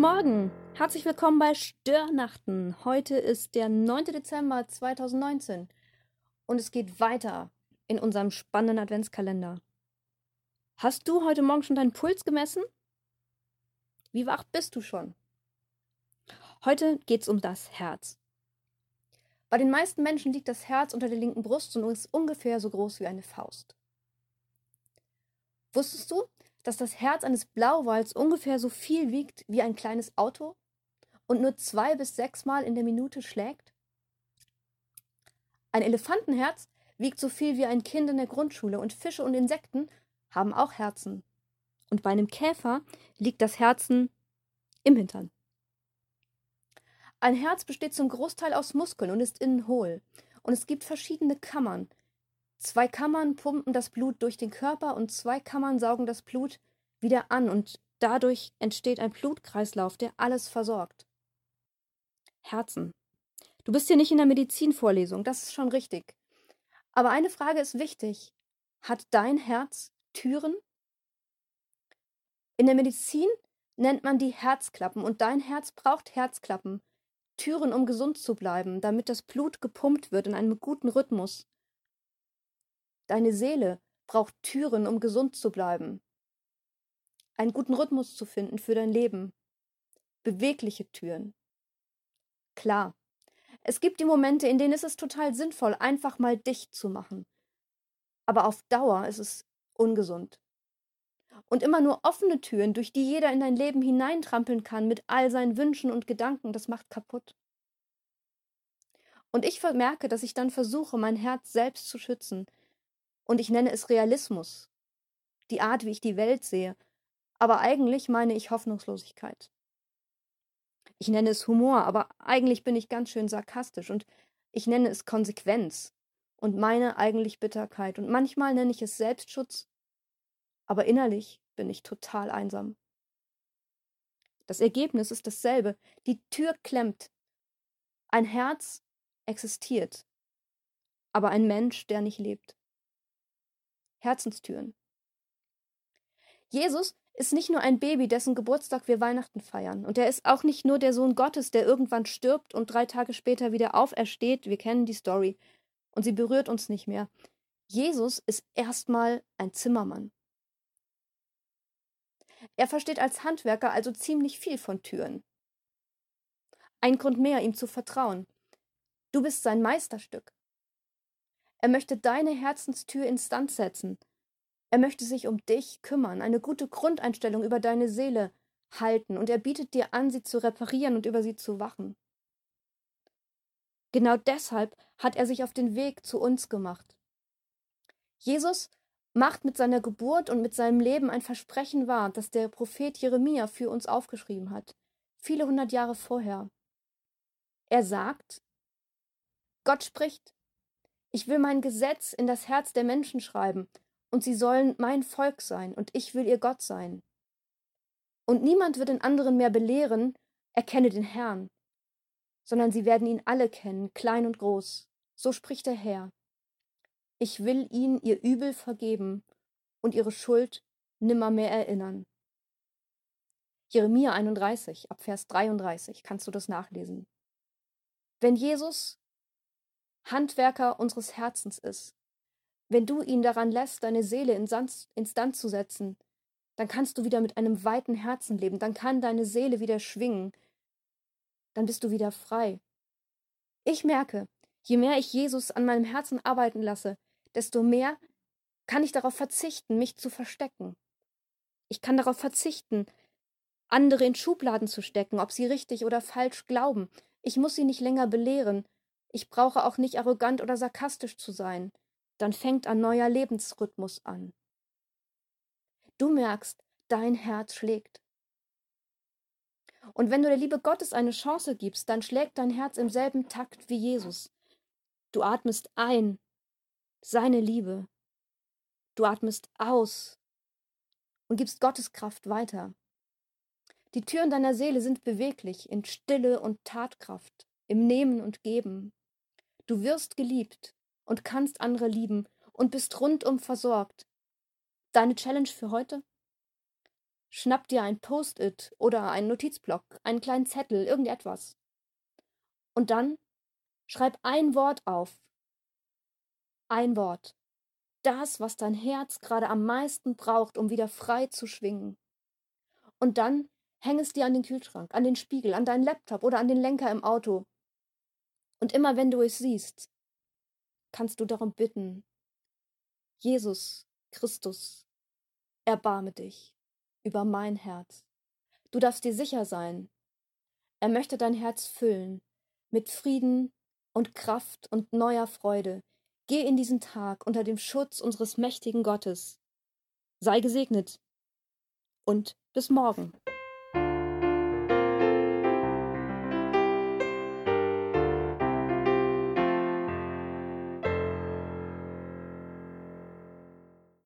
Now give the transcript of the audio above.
Guten Morgen, herzlich willkommen bei Störnachten. Heute ist der 9. Dezember 2019 und es geht weiter in unserem spannenden Adventskalender. Hast du heute Morgen schon deinen Puls gemessen? Wie wach bist du schon? Heute geht es um das Herz. Bei den meisten Menschen liegt das Herz unter der linken Brust und ist ungefähr so groß wie eine Faust. Wusstest du, dass das Herz eines Blauwals ungefähr so viel wiegt wie ein kleines Auto und nur zwei bis sechs Mal in der Minute schlägt? Ein Elefantenherz wiegt so viel wie ein Kind in der Grundschule und Fische und Insekten haben auch Herzen. Und bei einem Käfer liegt das Herzen im Hintern. Ein Herz besteht zum Großteil aus Muskeln und ist innen hohl. Und es gibt verschiedene Kammern, Zwei Kammern pumpen das Blut durch den Körper und zwei Kammern saugen das Blut wieder an und dadurch entsteht ein Blutkreislauf, der alles versorgt. Herzen. Du bist hier nicht in der Medizinvorlesung, das ist schon richtig. Aber eine Frage ist wichtig. Hat dein Herz Türen? In der Medizin nennt man die Herzklappen und dein Herz braucht Herzklappen, Türen, um gesund zu bleiben, damit das Blut gepumpt wird in einem guten Rhythmus. Deine Seele braucht Türen, um gesund zu bleiben. Einen guten Rhythmus zu finden für dein Leben. Bewegliche Türen. Klar, es gibt die Momente, in denen ist es total sinnvoll, einfach mal dicht zu machen. Aber auf Dauer ist es ungesund. Und immer nur offene Türen, durch die jeder in dein Leben hineintrampeln kann mit all seinen Wünschen und Gedanken, das macht kaputt. Und ich merke, dass ich dann versuche, mein Herz selbst zu schützen, und ich nenne es Realismus, die Art, wie ich die Welt sehe, aber eigentlich meine ich Hoffnungslosigkeit. Ich nenne es Humor, aber eigentlich bin ich ganz schön sarkastisch und ich nenne es Konsequenz und meine eigentlich Bitterkeit und manchmal nenne ich es Selbstschutz, aber innerlich bin ich total einsam. Das Ergebnis ist dasselbe. Die Tür klemmt. Ein Herz existiert, aber ein Mensch, der nicht lebt. Herzenstüren. Jesus ist nicht nur ein Baby, dessen Geburtstag wir Weihnachten feiern. Und er ist auch nicht nur der Sohn Gottes, der irgendwann stirbt und drei Tage später wieder aufersteht. Wir kennen die Story. Und sie berührt uns nicht mehr. Jesus ist erstmal ein Zimmermann. Er versteht als Handwerker also ziemlich viel von Türen. Ein Grund mehr, ihm zu vertrauen. Du bist sein Meisterstück. Er möchte deine Herzenstür instand setzen. Er möchte sich um dich kümmern, eine gute Grundeinstellung über deine Seele halten, und er bietet dir an, sie zu reparieren und über sie zu wachen. Genau deshalb hat er sich auf den Weg zu uns gemacht. Jesus macht mit seiner Geburt und mit seinem Leben ein Versprechen wahr, das der Prophet Jeremia für uns aufgeschrieben hat, viele hundert Jahre vorher. Er sagt, Gott spricht, ich will mein Gesetz in das Herz der Menschen schreiben, und sie sollen mein Volk sein, und ich will ihr Gott sein. Und niemand wird den anderen mehr belehren, erkenne den Herrn, sondern sie werden ihn alle kennen, klein und groß. So spricht der Herr. Ich will ihnen ihr Übel vergeben und ihre Schuld nimmermehr erinnern. Jeremia 31, ab Vers 33 kannst du das nachlesen. Wenn Jesus Handwerker unseres Herzens ist. Wenn du ihn daran lässt, deine Seele instand zu setzen, dann kannst du wieder mit einem weiten Herzen leben, dann kann deine Seele wieder schwingen, dann bist du wieder frei. Ich merke, je mehr ich Jesus an meinem Herzen arbeiten lasse, desto mehr kann ich darauf verzichten, mich zu verstecken. Ich kann darauf verzichten, andere in Schubladen zu stecken, ob sie richtig oder falsch glauben. Ich muss sie nicht länger belehren, ich brauche auch nicht arrogant oder sarkastisch zu sein. Dann fängt ein neuer Lebensrhythmus an. Du merkst, dein Herz schlägt. Und wenn du der Liebe Gottes eine Chance gibst, dann schlägt dein Herz im selben Takt wie Jesus. Du atmest ein, seine Liebe. Du atmest aus und gibst Gottes Kraft weiter. Die Türen deiner Seele sind beweglich in Stille und Tatkraft, im Nehmen und Geben. Du wirst geliebt und kannst andere lieben und bist rundum versorgt. Deine Challenge für heute? schnapp dir ein Post-it oder einen Notizblock, einen kleinen Zettel, irgendetwas. Und dann schreib ein Wort auf. Ein Wort. Das, was dein Herz gerade am meisten braucht, um wieder frei zu schwingen. Und dann häng es dir an den Kühlschrank, an den Spiegel, an deinen Laptop oder an den Lenker im Auto. Und immer wenn du es siehst, kannst du darum bitten, Jesus Christus, erbarme dich über mein Herz. Du darfst dir sicher sein, er möchte dein Herz füllen mit Frieden und Kraft und neuer Freude. Geh in diesen Tag unter dem Schutz unseres mächtigen Gottes. Sei gesegnet und bis morgen.